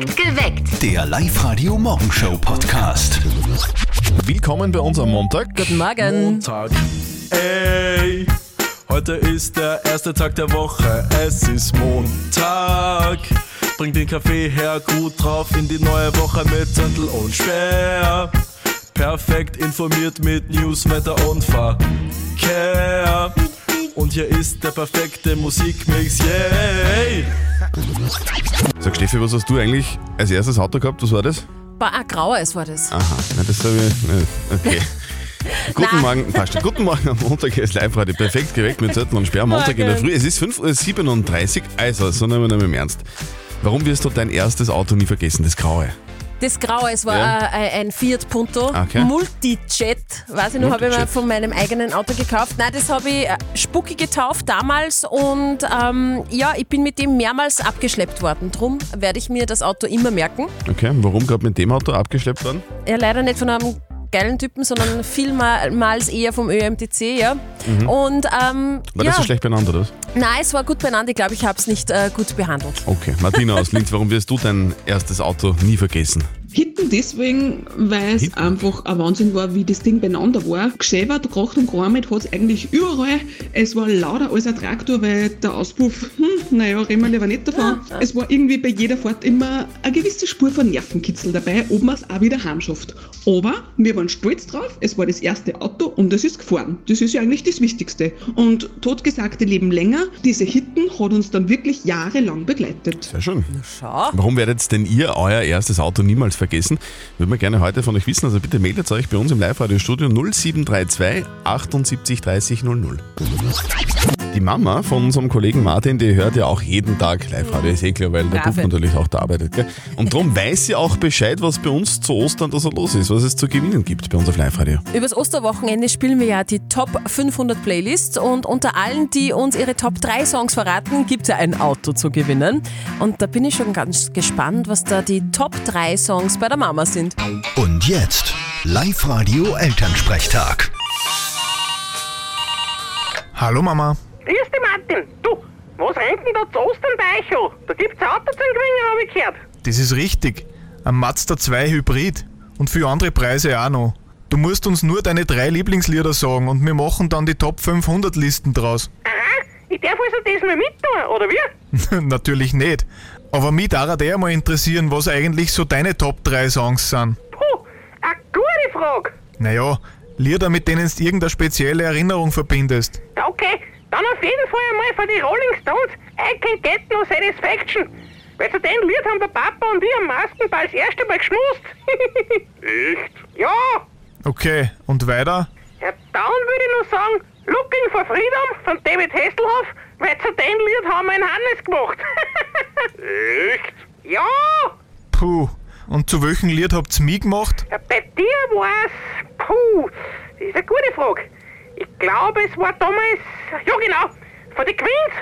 Geweckt. Der Live-Radio-Morgenshow-Podcast. Willkommen bei uns am Montag. Guten Morgen. Montag. Ey, heute ist der erste Tag der Woche. Es ist Montag. Bring den Kaffee her, gut drauf in die neue Woche mit Zettel und Sperr. Perfekt informiert mit News, Wetter und Verkehr. Und hier ist der perfekte Musikmix, yay! Sag Steffi, was hast du eigentlich als erstes Auto gehabt? Was war das? War ein graues war das. Aha, na, das habe ich. Okay. Guten Nein. Morgen, passt. Guten Morgen am Montag, hier ist Live-Radio. Perfekt geweckt mit Zettel und Sperr. am Montag in der. Früh. Es ist 5.37 Uhr, also, so nehmen wir nicht mehr im Ernst. Warum wirst du dein erstes Auto nie vergessen, das Graue? Das graue, es war Ja. äh, ein Fiat Punto Okay. Multijet. Weiß ich noch, habe ich mir Multijet. von meinem eigenen Auto gekauft. Nein, das habe ich äh, Spucki getauft damals und ähm, ja, ich bin mit dem mehrmals abgeschleppt worden. Drum werde ich mir das Auto immer merken. Okay, warum gerade mit dem Auto abgeschleppt worden? Ja, leider nicht von einem geilen Typen, sondern vielmals eher vom ÖMTC, ja. Und ähm, Mhm. War ja, das so schlecht beieinander, oder? nein, es war gut beieinander. Ich glaube, ich habe es nicht äh, gut behandelt. Okay, Martina aus Linz, warum wirst du dein erstes Auto nie vergessen? Hitten deswegen, weil es einfach ein Wahnsinn war, wie das Ding beieinander war. Geschäbert, gekocht und geräumt hat es eigentlich überall. Es war lauter als ein Traktor, weil der Auspuff, hm, naja, reden wir lieber nicht davon. Es war irgendwie bei jeder Fahrt immer eine gewisse Spur von Nervenkitzel dabei, ob man es auch wieder heimschafft. Aber wir waren stolz drauf, es war das erste Auto und es ist gefahren. Das ist ja eigentlich das Wichtigste. Und totgesagte leben länger, diese Hitten hat uns dann wirklich jahrelang begleitet. Sehr schön. Schau. Warum werdet denn ihr euer erstes Auto niemals vergessen? Würden wir gerne heute von euch wissen. Also bitte meldet euch bei uns im Live-Radio-Studio 0732 78 30 00. Die Mama von unserem Kollegen Martin, die hört ja auch jeden Tag Live-Radio, ist eh klar, weil der. Bub natürlich auch da arbeitet. Gell? Und darum weiß sie auch Bescheid, was bei uns zu Ostern da so los ist, was es zu gewinnen gibt bei uns auf Live-Radio. Übers Osterwochenende spielen wir ja die Top 500 Playlists und unter allen, die uns ihre Top 3 Songs verraten, gibt es ja ein Auto zu gewinnen. Und da bin ich schon ganz gespannt, was da die Top 3 Songs bei der Mama sind. Und jetzt Live-Radio Elternsprechtag. Hallo Mama. Grüß dich, Martin. Du, was rennt denn da zu Ostern bei euch an? Da gibt's Auto zum Gewinnen, habe ich gehört. Das ist richtig. Ein Mazda 2 Hybrid. Und viele andere Preise auch noch. Du musst uns nur deine drei Lieblingslieder sagen und wir machen dann die Top 500 Listen draus. Aha, ich darf also das mal mittun, oder wie? Natürlich nicht. Aber mich darf der mal interessieren, was eigentlich so deine Top 3 Songs sind. Puh, eine gute Frage. Naja, Lieder, mit denen du irgendeine spezielle Erinnerung verbindest. Ja, jeden Fall einmal von den Rolling Stones I Can Get No Satisfaction. Weil zu dem Lied haben der Papa und ich am Maskenball das erste Mal geschmust. Echt? Ja, Okay, und weiter? ja, dann würde ich noch sagen, Looking for Freedom von David Hasselhoff, weil zu dem Lied haben wir einen Hannes gemacht. Echt? Ja, Puh. Und zu welchem Lied habt ihr mich gemacht? Ja, bei dir war's. Puh, das ist eine gute Frage. Ich glaube, es war damals. Ja, genau. Von den Queens.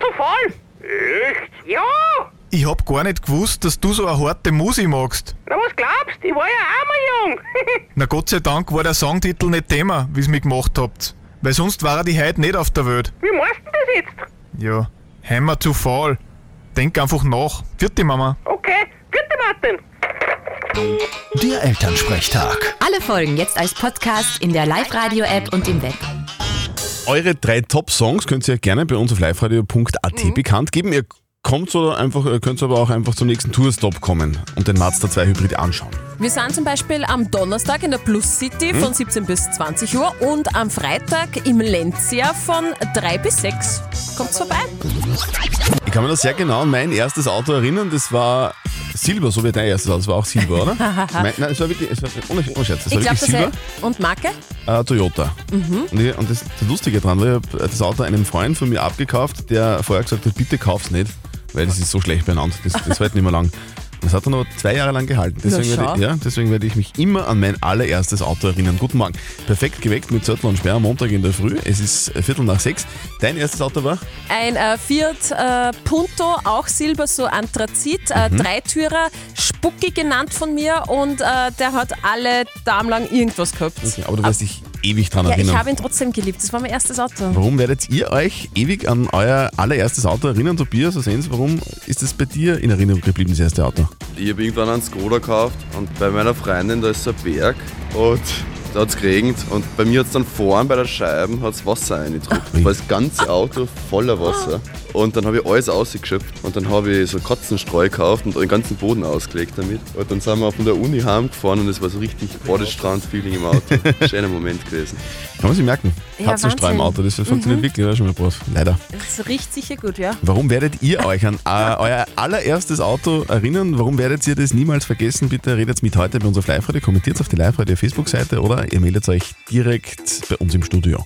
To Fall. Echt? Ja. Ich hab gar nicht gewusst, dass du so eine harte Musik magst. Na, was glaubst? Ich war ja auch mal jung. Na Gott sei Dank war der Songtitel nicht Thema, wie's mich gemacht habt. Weil sonst war die heute nicht auf der Welt. Wie machst du das jetzt? Ja, Hammer zu Fall. Denk einfach nach. Vierte Mama. Okay, bitte, Martin. Der Elternsprechtag. Alle Folgen jetzt als Podcast in der Live-Radio-App und im Web. Eure drei Top-Songs könnt ihr gerne bei uns auf liveradio.at bekannt geben. Ihr kommt oder einfach, könnt aber auch einfach zum nächsten Tourstop kommen und den Mazda 2 Hybrid anschauen. Wir sind zum Beispiel am Donnerstag in der Plus City von 17 bis 20 Uhr und am Freitag im Lenzia von 3 bis 6. Kommt's vorbei? Ich kann mich noch sehr genau an mein erstes Auto erinnern, das war Silber, so wie dein erstes Auto, das war auch Silber, oder? mein, nein, es war wirklich, es war, ohne, ohne Scherz, Ich war glaube, wirklich das Silber. ist. Und Marke? Äh, Toyota. Und, ich, und das, das Lustige dran war, ich habe das Auto einem Freund von mir abgekauft, der vorher gesagt hat, bitte kauf's nicht, weil das ist so schlecht beieinander, das, das hält nicht mehr lang. Das hat dann aber zwei Jahre lang gehalten. Deswegen, Na, werde, ich, ja, deswegen werde ich mich immer an mein allererstes Auto erinnern. Guten Morgen. Perfekt geweckt mit Zettel und Sperr am Montag in der Früh. Es ist äh, Viertel nach sechs. Dein erstes Auto war? Ein äh, Fiat äh, Punto, auch Silber, so Anthrazit, äh, Dreitürer, Spucki genannt von mir und äh, der hat alle Damen lang irgendwas gehabt. Okay, aber du weißt dich ewig dran Ja, ich erinnern. habe ihn trotzdem geliebt. Das war mein erstes Auto. Warum werdet ihr euch ewig an euer allererstes Auto erinnern, Tobias? Also Jens, warum ist es bei dir in Erinnerung geblieben, das erste Auto? Ich habe irgendwann einen Skoda gekauft und bei meiner Freundin, da ist so ein Berg und da hat es geregnet und bei mir hat es dann vorn bei der Scheibe hat's Wasser reingedrückt. Da war das ganze Auto voller Wasser. Und dann habe ich alles ausgeschöpft und dann habe ich so Katzenstreu gekauft und den ganzen Boden ausgelegt damit. Und dann sind wir von der Uni heimgefahren und es war so richtig Badestrand-Feeling im Auto. Schöner Moment gewesen. Kann man sich merken. Ja, Katzenstreu im. Auto, das funktioniert wirklich, ja, schon mal brav. Leider. Das riecht sicher gut, ja. Warum werdet ihr euch an äh, euer allererstes Auto erinnern? Warum werdet ihr das niemals vergessen? Bitte redet mit heute bei uns auf Live-Radio, kommentiert auf die Live-Radio Facebook-Seite oder ihr meldet euch direkt bei uns im Studio.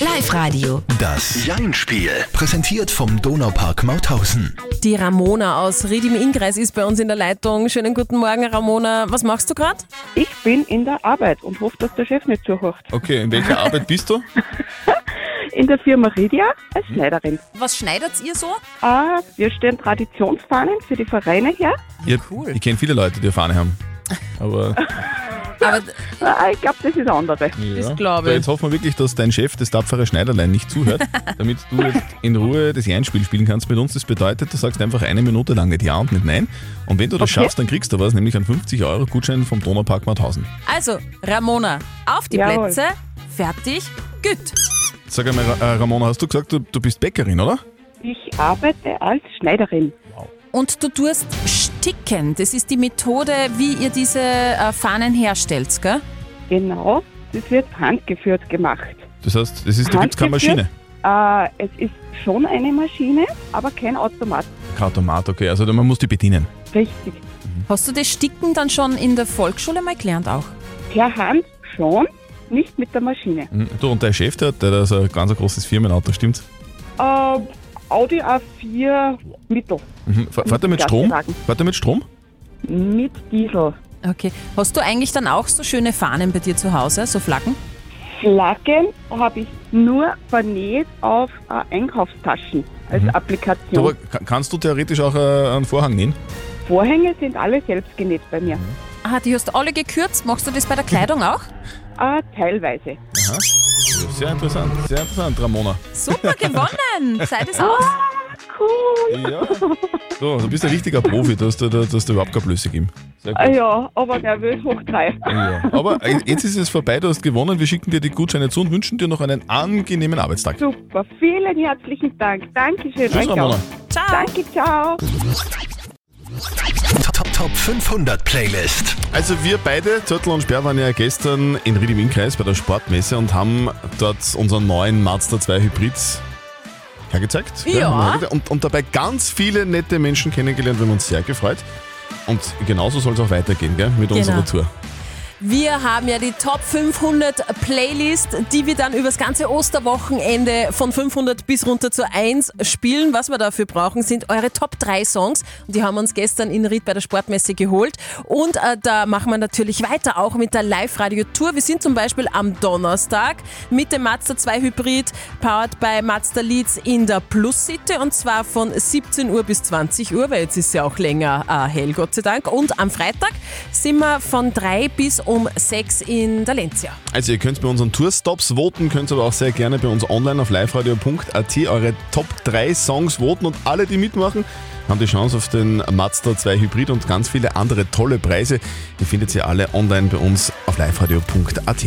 Live-Radio. Das Jein-Spiel. Präsentiert vom Donaupark Mauthausen. Die Ramona aus Ried im Innkreis ist bei uns in der Leitung. Schönen guten Morgen, Ramona. Was machst du gerade? Ich bin in der Arbeit und hoffe, dass der Chef nicht zuhört. Okay, in welcher Arbeit bist du? In der Firma Ridia als Schneiderin. Was schneidet ihr so? Ah, wir stellen Traditionsfahnen für die Vereine her. Ihr, Ich kenne viele Leute, die eine Fahne haben. Aber Aber ich glaube, das ist andere. ja. glaube So, ich. jetzt hoffen wir wirklich, dass dein Chef, das tapfere Schneiderlein, nicht zuhört, damit du jetzt in Ruhe das Einspiel spielen kannst mit uns. Das bedeutet, du sagst einfach eine Minute lang nicht Ja und nicht Nein. Und wenn du das Okay. schaffst, dann kriegst du was, nämlich einen 50-Euro-Gutschein vom Donaupark Mauthausen. also, Ramona, auf die Jawohl. Plätze. Fertig. Gut. Sag einmal, äh, Ramona, hast du gesagt, du, du bist Bäckerin, oder? Ich arbeite als Schneiderin. Und du tust Sticken. Das ist die Methode, wie ihr diese äh, Fahnen herstellt, gell? Genau, das wird handgeführt gemacht. Das heißt, das ist, da gibt es keine Maschine. Äh, es ist schon eine Maschine, aber kein Automat. Kein Automat, okay. Also man muss die bedienen. Richtig. Hast du das Sticken dann schon in der Volksschule mal gelernt auch? Per Hand schon, nicht mit der Maschine. Mhm. Du, und dein Chef, der hat der hat also ein ganz großes Firmenauto, stimmt's? Äh, Audi A4 Mittel Mhm. Fahr- Fährt er mit Strom? Fährt er mit Strom? mit Diesel. Okay. Hast du eigentlich dann auch so schöne Fahnen bei dir zu Hause, so Flaggen? Flaggen habe ich nur vernäht auf äh, Einkaufstaschen als Du, Applikation. aber ka- kannst du theoretisch auch äh, einen Vorhang nähen? Vorhänge sind alle selbst genäht bei mir. Aha, die hast du alle gekürzt. Machst du das bei der Kleidung auch? Äh, teilweise. Aha. Sehr interessant, sehr interessant, Ramona. Super gewonnen. Sei das aus. Cool. Ja. So, du bist ein richtiger Profi, du hast da, da, da hast da überhaupt keine Blöße gegeben. Sehr gut. ja, aber nervös hoch drei. Ja. Aber jetzt ist es vorbei, du hast gewonnen. Wir schicken dir die Gutscheine zu und wünschen dir noch einen angenehmen Arbeitstag. Super, vielen herzlichen Dank. Dankeschön. Tschüss, euch auch. Ramona. Ciao. Danke, ciao. Top, Top 500 Playlist. Also wir beide, Zörtl und Sperr, waren ja gestern in Ried im Innkreis bei der Sportmesse und haben dort unseren neuen Mazda 2 Hybrid hergezeigt. Ja. Und, und dabei ganz viele nette Menschen kennengelernt, wir haben uns sehr gefreut. Und genauso soll es auch weitergehen, gell, mit Genau. unserer Tour. Wir haben ja die Top 500 Playlist, die wir dann übers ganze Osterwochenende von 500 bis runter zu 1 spielen. Was wir dafür brauchen, sind eure Top 3 Songs. Die haben wir uns gestern in Ried bei der Sportmesse geholt. Und äh, da machen wir natürlich weiter, auch mit der Live-Radio-Tour. Wir sind zum Beispiel am Donnerstag mit dem Mazda 2 Hybrid, powered by Mazda Leads in der Plus City. Und zwar von 17 Uhr bis 20 Uhr, weil jetzt ist ja auch länger äh, hell, Gott sei Dank. Und am Freitag sind wir von 3 bis um 6 in der Lenzia. Also ihr könnt bei unseren Tourstops voten, könnt aber auch sehr gerne bei uns online auf liveradio.at eure Top 3 Songs voten und alle, die mitmachen, haben die Chance auf den Mazda 2 Hybrid und ganz viele andere tolle Preise. Die findet ihr alle online bei uns auf liveradio.at.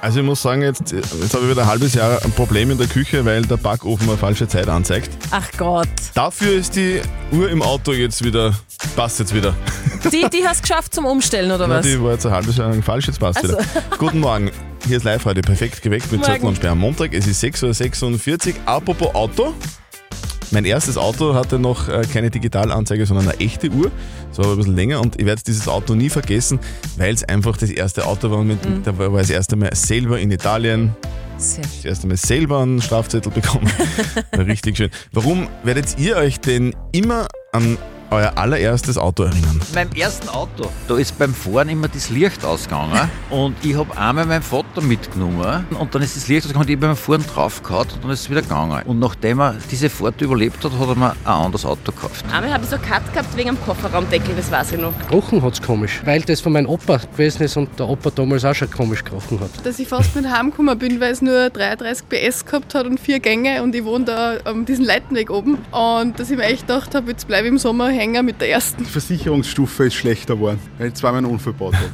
Also ich muss sagen, jetzt, jetzt habe ich wieder ein halbes Jahr ein Problem in der Küche, weil der Backofen eine falsche Zeit anzeigt. Ach Gott. Dafür ist die Uhr im Auto jetzt wieder, passt jetzt wieder. Die, die hast geschafft zum Umstellen, oder Na, was? die war jetzt ein halbes Jahr lang falsch, jetzt passt Ach so. wieder. Guten Morgen, hier ist live heute perfekt geweckt mit. Zettel und Sperr am Montag. Es ist 6.46 Uhr. Apropos Auto. Mein erstes Auto hatte noch äh, keine Digitalanzeige, sondern eine echte Uhr. Das war aber ein bisschen länger und ich werde dieses Auto nie vergessen, weil es einfach das erste Auto war. Mit, Mhm. Da war ich das erste Mal selber in Italien. Sehr Das erste Mal selber einen Strafzettel bekommen. War richtig schön. Warum werdet ihr euch denn immer an euer allererstes Auto erinnern? Beim ersten Auto, da ist beim Fahren immer das Licht ausgegangen und ich habe einmal meinen Vater mitgenommen und dann ist das Licht ausgegangen und ich habe beim Fahren draufgehauen und dann ist es wieder gegangen. Und nachdem er diese Fahrt überlebt hat, hat er mir ein anderes Auto gekauft. Einmal habe ich so einen Cut gehabt wegen dem Kofferraumdeckel, das weiß ich noch. Gerochen hat's komisch, weil das von meinem Opa gewesen ist und der Opa damals auch schon komisch gerochen hat. Dass ich fast nicht heimgekommen bin, weil es nur 33 PS gehabt hat und vier Gänge und ich wohne da am diesen Leitenweg oben. Und dass ich mir echt gedacht habe, jetzt bleibe ich im Sommer hängen mit der ersten. Die Versicherungsstufe ist schlechter geworden, weil ich zweimal einen Unfall gebaut habe.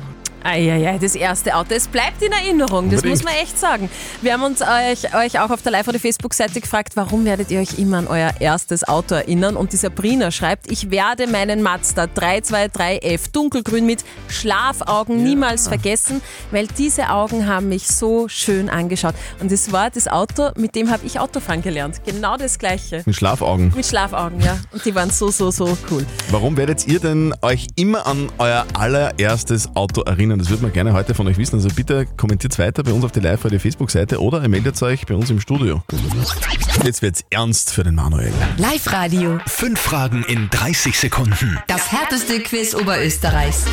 Eieiei, das erste Auto. Es bleibt in Erinnerung, das muss man echt sagen. Wir haben uns euch, euch auch auf der Live- oder Facebook-Seite gefragt, warum werdet ihr euch immer an euer erstes Auto erinnern? Und die Sabrina schreibt, ich werde meinen Mazda 323F dunkelgrün mit Schlafaugen niemals vergessen, weil diese Augen haben mich so schön angeschaut. Und es war das Auto, mit dem habe ich Autofahren gelernt. Genau das gleiche. Mit Schlafaugen. Mit Schlafaugen, ja. Und die waren so, so, so cool. Warum werdet ihr denn euch immer an euer allererstes Auto erinnern? Das würde man gerne heute von euch wissen. Also bitte kommentiert weiter bei uns auf die Live-Radio Facebook-Seite oder ihr meldet euch bei uns im Studio. Jetzt wird's ernst für den Manuel. Live-Radio. Fünf Fragen in 30 Sekunden. Das härteste Quiz Oberösterreichs.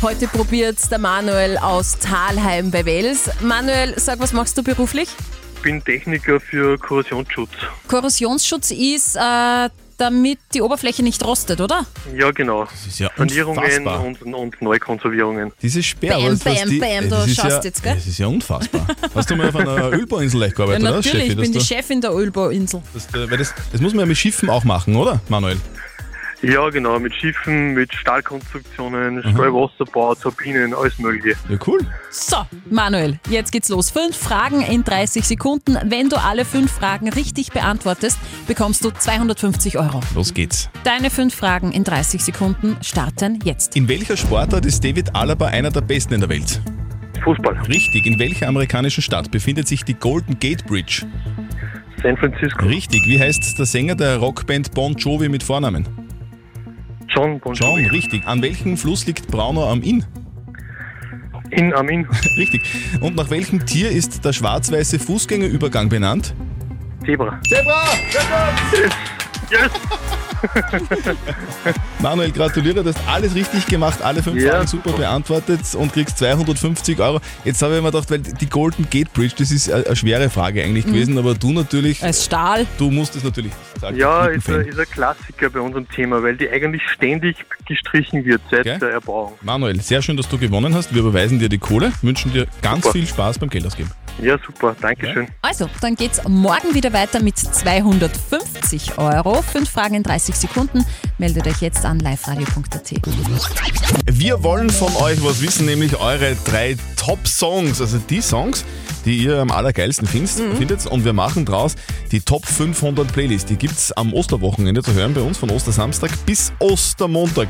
Heute probiert der Manuel aus Talheim bei Wels. Manuel, sag, was machst du beruflich? Ich bin Techniker für Korrosionsschutz. Korrosionsschutz ist, äh, damit die Oberfläche nicht rostet, oder? Ja, genau. Das ist ja Sanierungen unfassbar. und, und Neukonservierungen. Diese Sperr, Bam, was, was bam, die, bam, das du ist schaust ja, jetzt, gell? Das ist ja unfassbar. Hast du mal auf einer Ölbauinsel gleich gearbeitet, ja, oder? natürlich, Steffi, ich bin die dass du- Chefin der Ölbauinsel. Das, äh, weil das, das muss man ja mit Schiffen auch machen, oder, Manuel? Ja, genau. Mit Schiffen, mit Stahlkonstruktionen, Steuerwasserbau, Turbinen, alles Mögliche. Ja, cool. So, Manuel, jetzt geht's los. Fünf Fragen in 30 Sekunden. Wenn du alle fünf Fragen richtig beantwortest, bekommst du 250 Euro. Los geht's. Deine fünf Fragen in 30 Sekunden starten jetzt. In welcher Sportart ist David Alaba einer der besten in der Welt? Fußball. Richtig. In welcher amerikanischen Stadt befindet sich die Golden Gate Bridge? San Francisco. Richtig. Wie heißt der Sänger der Rockband Bon Jovi mit Vornamen? John Bon John, richtig. An welchem Fluss liegt Braunau am Inn? In am Inn. Richtig. Und nach welchem Tier ist der schwarz-weiße Fußgängerübergang benannt? Zebra. Zebra! Yes! Manuel, gratuliere, du hast alles richtig gemacht, alle fünf Ja, Fragen super beantwortet und kriegst 250 Euro. Jetzt habe ich mir gedacht, weil die Golden Gate Bridge, das ist eine eine schwere Frage eigentlich Mhm. gewesen, aber du natürlich, Als Stahl. du musst es natürlich sagen. Ja, ist ein, ist ein Klassiker bei unserem Thema, weil die eigentlich ständig gestrichen wird seit Gell? der Erbauung. Manuel, sehr schön, dass du gewonnen hast. Wir überweisen dir die Kohle, wünschen dir ganz Super. viel Spaß beim Geldausgeben. Ja, super. Dankeschön. Also, dann geht's morgen wieder weiter mit 250 Euro. Fünf Fragen in 30 Sekunden. Meldet euch jetzt an liveradio.at. Wir wollen von euch was wissen, nämlich eure drei Top-Songs, also die Songs, die ihr am allergeilsten findet, findet. Und wir machen draus die Top 500 Playlist. Die gibt's am Osterwochenende zu hören bei uns, von Ostersamstag bis Ostermontag.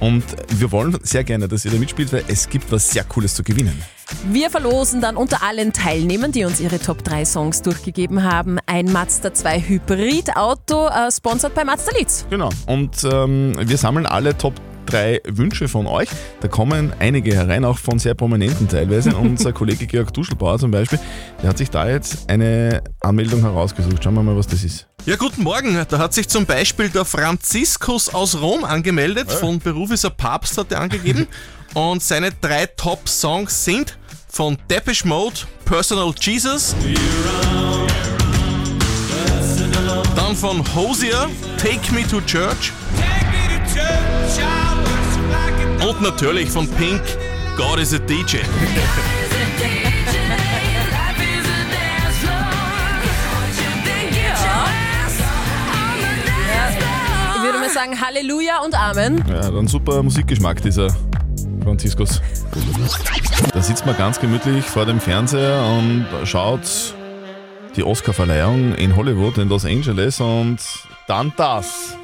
Und wir wollen sehr gerne, dass ihr da mitspielt, weil es gibt was sehr Cooles zu gewinnen. Wir verlosen dann unter allen Teilnehmern, die uns ihre Top 3 Songs durchgegeben haben, ein Mazda 2 Hybridauto, äh, sponsert bei Mazda Leads. Genau. Und ähm, wir sammeln alle Top drei Wünsche von euch. Da kommen einige herein, auch von sehr prominenten teilweise. Unser Kollege Georg Duschelbauer zum Beispiel, der hat sich da jetzt eine Anmeldung herausgesucht. Schauen wir mal, was das ist. Ja, guten Morgen. Da hat sich zum Beispiel der Franziskus aus Rom angemeldet. Von Beruf ist er Papst, hat er angegeben. Und seine drei Top-Songs sind von Depeche Mode, Personal Jesus. Dann von Hosier, Take Me to Church. Und natürlich von Pink, God is a DJ. Ich würde mal sagen Halleluja und Amen. Ja, dann super Musikgeschmack, dieser Franziskus. Da sitzt man ganz gemütlich vor dem Fernseher und schaut die Oscarverleihung in Hollywood, in Los Angeles und dann das.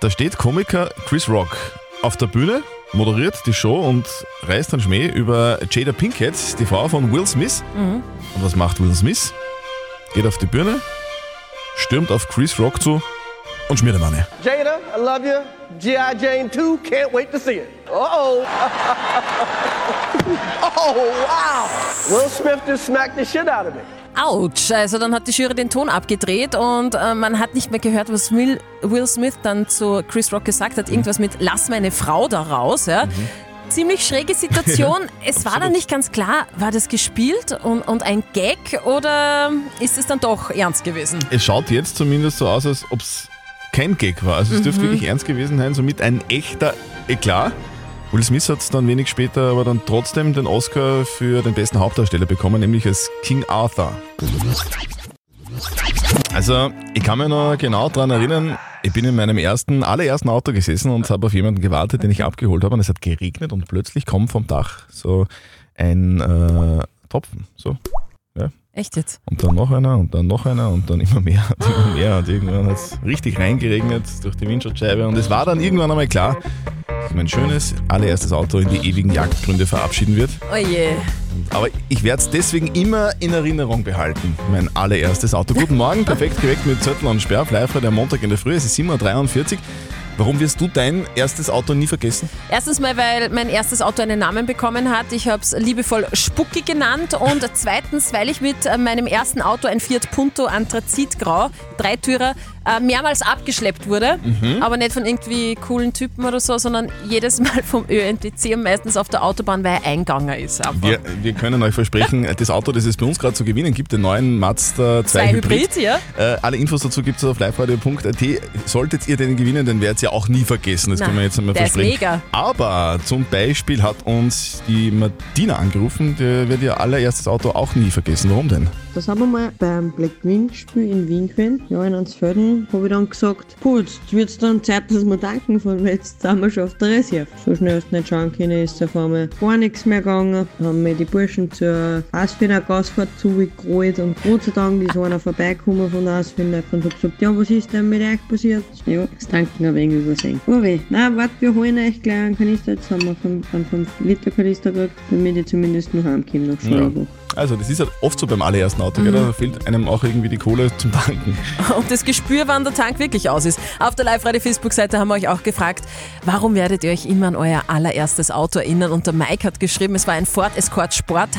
Da steht Komiker Chris Rock auf der Bühne, moderiert die Show und reißt dann Schmäh über Jada Pinkett, die Frau von Will Smith. Mhm. Und was macht Will Smith? Geht auf die Bühne, stürmt auf Chris Rock zu und eine. Jada, I love you. G.I. Jane 2, can't wait to see it. Uh-oh. oh, wow. Will Smith just smacked the shit out of me. Autsch. Also dann hat die Jury den Ton abgedreht und äh, man hat nicht mehr gehört, was Will, Will Smith dann zu Chris Rock gesagt hat. Irgendwas mit Lass meine Frau da raus. Ja. Ziemlich schräge Situation. Es war dann nicht ganz klar, war das gespielt und, und ein Gag oder ist es dann doch ernst gewesen? Es schaut jetzt zumindest so aus, als ob es kein Gag war. Also es dürfte Mhm. wirklich ernst gewesen sein, somit ein echter Eklat. Will Smith hat dann wenig später aber dann trotzdem den Oscar für den besten Hauptdarsteller bekommen, nämlich als King Arthur. Also, ich kann mich noch genau daran erinnern, ich bin in meinem ersten, allerersten Auto gesessen und habe auf jemanden gewartet, den ich abgeholt habe und es hat geregnet und plötzlich kommt vom Dach so ein äh, Tropfen. So. Echt jetzt? Und dann noch einer und dann noch einer und dann immer mehr und immer mehr. Und irgendwann hat es richtig reingeregnet durch die Windschutzscheibe. Und es war dann irgendwann einmal klar, dass mein schönes allererstes Auto in die ewigen Jagdgründe verabschieden wird. Oh je. Aber ich werde es deswegen immer in Erinnerung behalten. Mein allererstes Auto. Guten Morgen, perfekt geweckt mit Zettel und Sperr. Live der Montag in der Früh. Es ist 7.43 Uhr. Warum wirst du dein erstes Auto nie vergessen? Erstens mal, weil mein erstes Auto einen Namen bekommen hat. Ich habe es liebevoll Spucki genannt. Und zweitens, weil ich mit meinem ersten Auto, ein Fiat Punto Anthrazitgrau, Dreitürer, äh, mehrmals abgeschleppt wurde. Mhm. Aber nicht von irgendwie coolen Typen oder so, sondern jedes Mal vom ÖNTC und meistens auf der Autobahn, weil er Einganger ist. Wir, wir können euch versprechen, das Auto, das es bei uns gerade zu gewinnen gibt, den neuen Mazda 2 Zwei Hybrid. Hybrid, ja. Äh, alle Infos dazu gibt es auf liveradio.at. Solltet ihr den gewinnen, dann werdet ihr auch nie vergessen. Das Na, können wir jetzt einmal der ist versprechen. mega. Aber zum Beispiel hat uns die Martina angerufen, der wird ihr allererstes Auto auch nie vergessen. Warum denn? Das haben wir mal beim Black Wing Spiel in Wien gewesen. Ja, in Ansfelden habe ich dann gesagt, gut, jetzt wird es dann Zeit, dass wir tanken fahren, weil jetzt sind wir schon auf der Reserve. So schnell du nicht schauen können, ist auf einmal gar nichts mehr gegangen. Haben mir die Burschen zur Asfiner Gasfahrt zugeholt und Gott sei Dank ist einer vorbeigekommen von der Asfiner und hat gesagt, ja, was ist denn mit euch passiert? Ja, das Tanken ein wenig übersehen. Oh weh, nein, warte, wir holen euch gleich einen Kanister, jetzt haben wir einen 5 Liter Kanister gekriegt, damit ich zumindest noch heimkomme nach Ja. Also, das ist halt oft so beim allerersten Auto, gell? Mhm. da fehlt einem auch irgendwie die Kohle zum Tanken. Und das Gespür, wann der Tank wirklich aus ist. Auf der Live-Radio-Facebook-Seite haben wir euch auch gefragt, warum werdet ihr euch immer an euer allererstes Auto erinnern? Und der Mike hat geschrieben, es war ein Ford Escort Sport,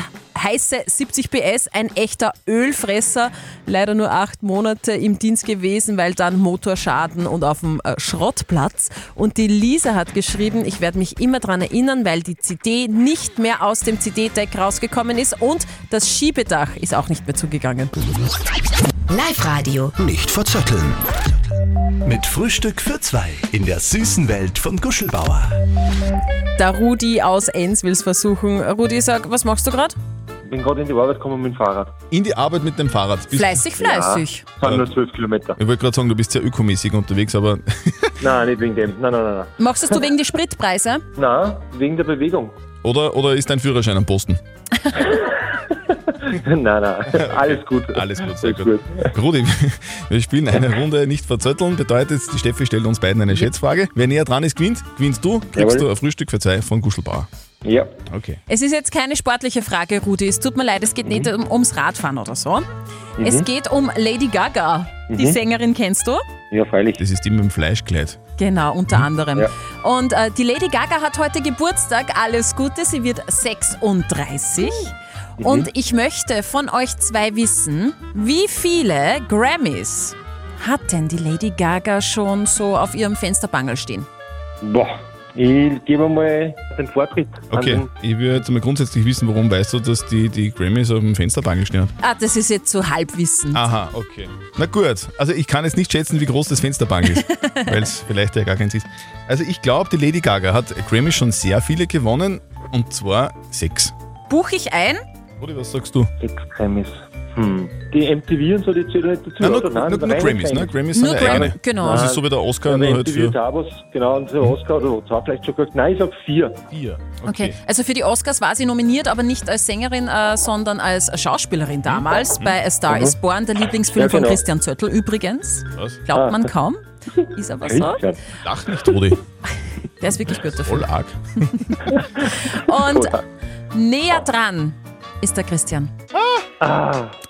heiße 70 PS, ein echter Ölfresser, leider nur acht Monate im Dienst gewesen, weil dann Motorschaden und auf dem äh, Schrottplatz. Und die Lisa hat geschrieben, ich werde mich immer daran erinnern, weil die CD nicht mehr aus dem CD-Deck rausgekommen ist und das Schiebedach ist auch nicht mehr zugegangen. Live-Radio. Nicht verzetteln. Mit Frühstück für zwei in der süßen Welt von Guschelbauer. Der Rudi aus Enns will es versuchen. Rudi, sag, was machst du gerade? Bin gerade in die Arbeit gekommen mit dem Fahrrad. In die Arbeit mit dem Fahrrad. Bist- Fleißig, fleißig. Ja, sind nur 12 Kilometer. Ich wollte gerade sagen, du bist sehr ökomäßig unterwegs, aber Nein, nicht wegen dem. Nein, nein, nein. Machst du es wegen die Spritpreise? Nein, wegen der Bewegung. oder, oder ist dein Führerschein am Posten? nein, nein. Alles gut. Alles gut, sehr gut. Rudi, wir spielen eine Runde nicht verzötteln. Bedeutet, die Steffi stellt uns beiden eine Schätzfrage. Wer näher dran ist, gewinnt. Gewinnst du, kriegst Jawohl. du ein Frühstück für zwei von Guschelbauer. Ja. Okay. Es ist jetzt keine sportliche Frage, Rudi. Es tut mir leid, es geht nicht um, ums Radfahren oder so. Mhm. Es geht um Lady Gaga. Die Mhm. Sängerin kennst du? Ja, freilich. Das ist die mit dem Fleischkleid. Genau, unter anderem. Ja. Und äh, die Lady Gaga hat heute Geburtstag. Alles Gute, sie wird 36. Mhm. Und ich möchte von euch zwei wissen, wie viele Grammys hat denn die Lady Gaga schon so auf ihrem Fensterbangel stehen? Boah, ich gebe mal den Vortritt. Okay, den- ich würde mal grundsätzlich wissen, warum weißt du, dass die, die Grammys auf dem Fensterbangel stehen hat? Ah, das ist jetzt so Halbwissen. Aha, okay. Na gut, also ich kann jetzt nicht schätzen, wie groß das Fensterbank ist, weil es vielleicht ja gar keins ist. Also ich glaube, die Lady Gaga hat Grammy schon sehr viele gewonnen und zwar sechs. Buche ich ein? Rudi, was sagst du? Sechs Grammys. Hm. Die MTV und so, die zählen nicht dazu. Na, nur, oder? Nein, nur, nur Grammys, ne? Grammys. Sind Nur ja Grammy, eigene. genau. Das ist so wie der Oscar, nur der halt für... was, genau, und der Oscar oder zwei vielleicht schon gekriegt. Nein, ich sag vier. Vier. Okay. also für die Oscars war sie nominiert, aber nicht als Sängerin, äh, sondern als Schauspielerin damals bei A Star Mhm. is Born, der Lieblingsfilm Ja, genau. von Christian Zöttl übrigens. Was? Glaubt man Ah. kaum. Ist aber so. Lach nicht, Rudi. Der ist wirklich gut dafür. Voll arg. Und näher dran ist der Christian. Ah,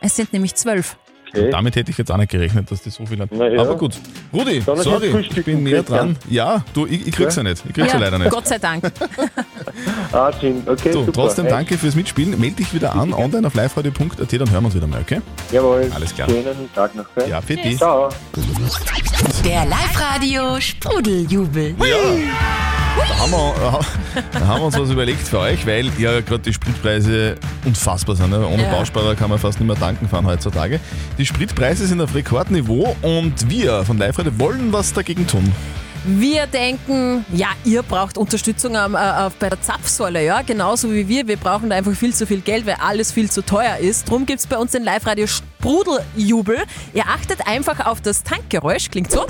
Es sind nämlich zwölf. okay. Damit hätte ich jetzt auch nicht gerechnet, dass die so viel hat. Ja. Aber gut. Rudi, Dann sorry, ich bin näher dran. Ja, du, ich, ich krieg's ja, nicht. Ich krieg's ja, leider nicht. Gott sei Dank. Ah, schön. Okay, So, super. trotzdem Echt. danke fürs Mitspielen. Meld dich wieder an, online auf liveradio.at, dann hören wir uns wieder mal, okay? Jawohl. Alles klar. Schönen Tag noch. Ja, für dich. Ciao. Der Live-Radio Sprudeljubel. Da haben, wir, da haben wir uns was überlegt für euch, weil ja gerade die Spritpreise unfassbar sind. Ne? Ohne Ja. Bausparer kann man fast nicht mehr tanken fahren heutzutage. Die Spritpreise sind auf Rekordniveau und wir von Live wollen was dagegen tun. Wir denken, ja, ihr braucht Unterstützung am, äh, auf- bei der Zapfsäule, ja, genauso wie wir. Wir brauchen da einfach viel zu viel Geld, weil alles viel zu teuer ist. Drum gibt es bei uns den Live-Radio Sprudeljubel. Ihr achtet einfach auf das Tankgeräusch, klingt so.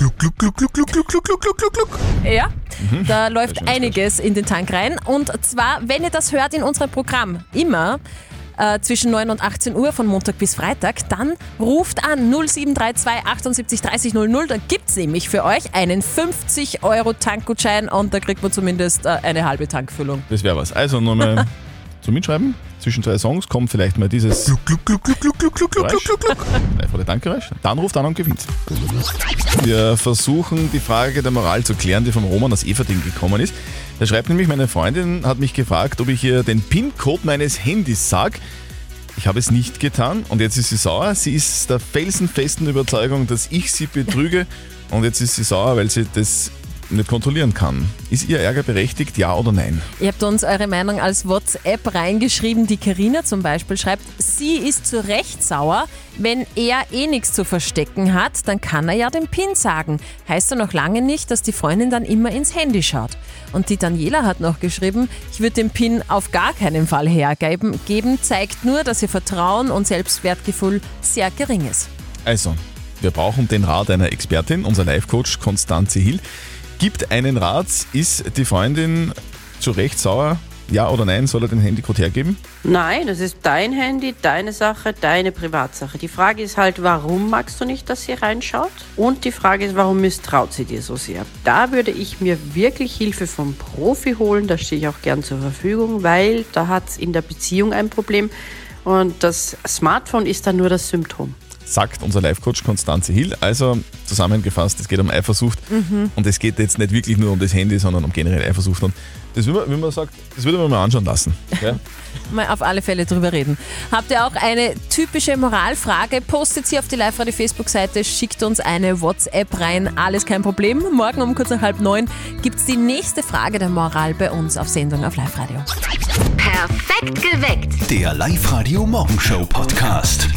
Ja, Mhm. da läuft einiges in den Tank rein. Und zwar, wenn ihr das hört in unserem Programm, immer äh, zwischen 9 und 18 Uhr von Montag bis Freitag, dann ruft an 0732 78 30 00. Da gibt es nämlich für euch einen 50 Euro Tankgutschein und da kriegt man zumindest äh, eine halbe Tankfüllung. Das wäre was. Also nochmal zum Mitschreiben. Zwischen zwei Songs kommt vielleicht mal dieses Geräusch. Live Radio Dankgeräusch. Dann ruft an und gewinnt. Wir versuchen die Frage der Moral zu klären, die vom Roman aus Everding gekommen ist. Da schreibt nämlich, meine Freundin hat mich gefragt, ob ich ihr den PIN-Code meines Handys sag. Ich habe es nicht getan und jetzt ist sie sauer. Sie ist der felsenfesten Überzeugung, dass ich sie betrüge und jetzt ist sie sauer, weil sie das nicht kontrollieren kann. Ist ihr Ärger berechtigt, ja oder nein? Ihr habt uns eure Meinung als WhatsApp reingeschrieben. Die Karina zum Beispiel schreibt, sie ist zu Recht sauer. Wenn er eh nichts zu verstecken hat, dann kann er ja den PIN sagen. Heißt ja noch lange nicht, dass die Freundin dann immer ins Handy schaut. Und die Daniela hat noch geschrieben, ich würde den PIN auf gar keinen Fall hergeben. Geben zeigt nur, dass ihr Vertrauen und Selbstwertgefühl sehr gering ist. Also, wir brauchen den Rat einer Expertin. Unser Life-Coach Konstanze Hill gibt einen Rat. Ist die Freundin zu Recht sauer? Ja oder nein? Soll er den Handycode hergeben? Nein, das ist dein Handy, deine Sache, deine Privatsache. Die Frage ist halt, warum magst du nicht, dass sie reinschaut? Und die Frage ist, warum misstraut sie dir so sehr? Da würde ich mir wirklich Hilfe vom Profi holen, da stehe ich auch gern zur Verfügung, weil da hat es in der Beziehung ein Problem und das Smartphone ist dann nur das Symptom. Sagt unser Life-Coach Konstanze Hill. Also zusammengefasst, es geht um Eifersucht Mhm. und es geht jetzt nicht wirklich nur um das Handy, sondern um generell Eifersucht. Und das, will man, wie man sagt, das würde man mal anschauen lassen. Ja? Mal auf alle Fälle drüber reden. Habt ihr auch eine typische Moralfrage? Postet sie auf die Live-Radio Facebook-Seite, schickt uns eine WhatsApp rein, alles kein Problem. Morgen um kurz nach halb neun gibt es die nächste Frage der Moral bei uns auf Sendung auf Live-Radio. Perfekt geweckt. Der Live-Radio Morgenshow Podcast.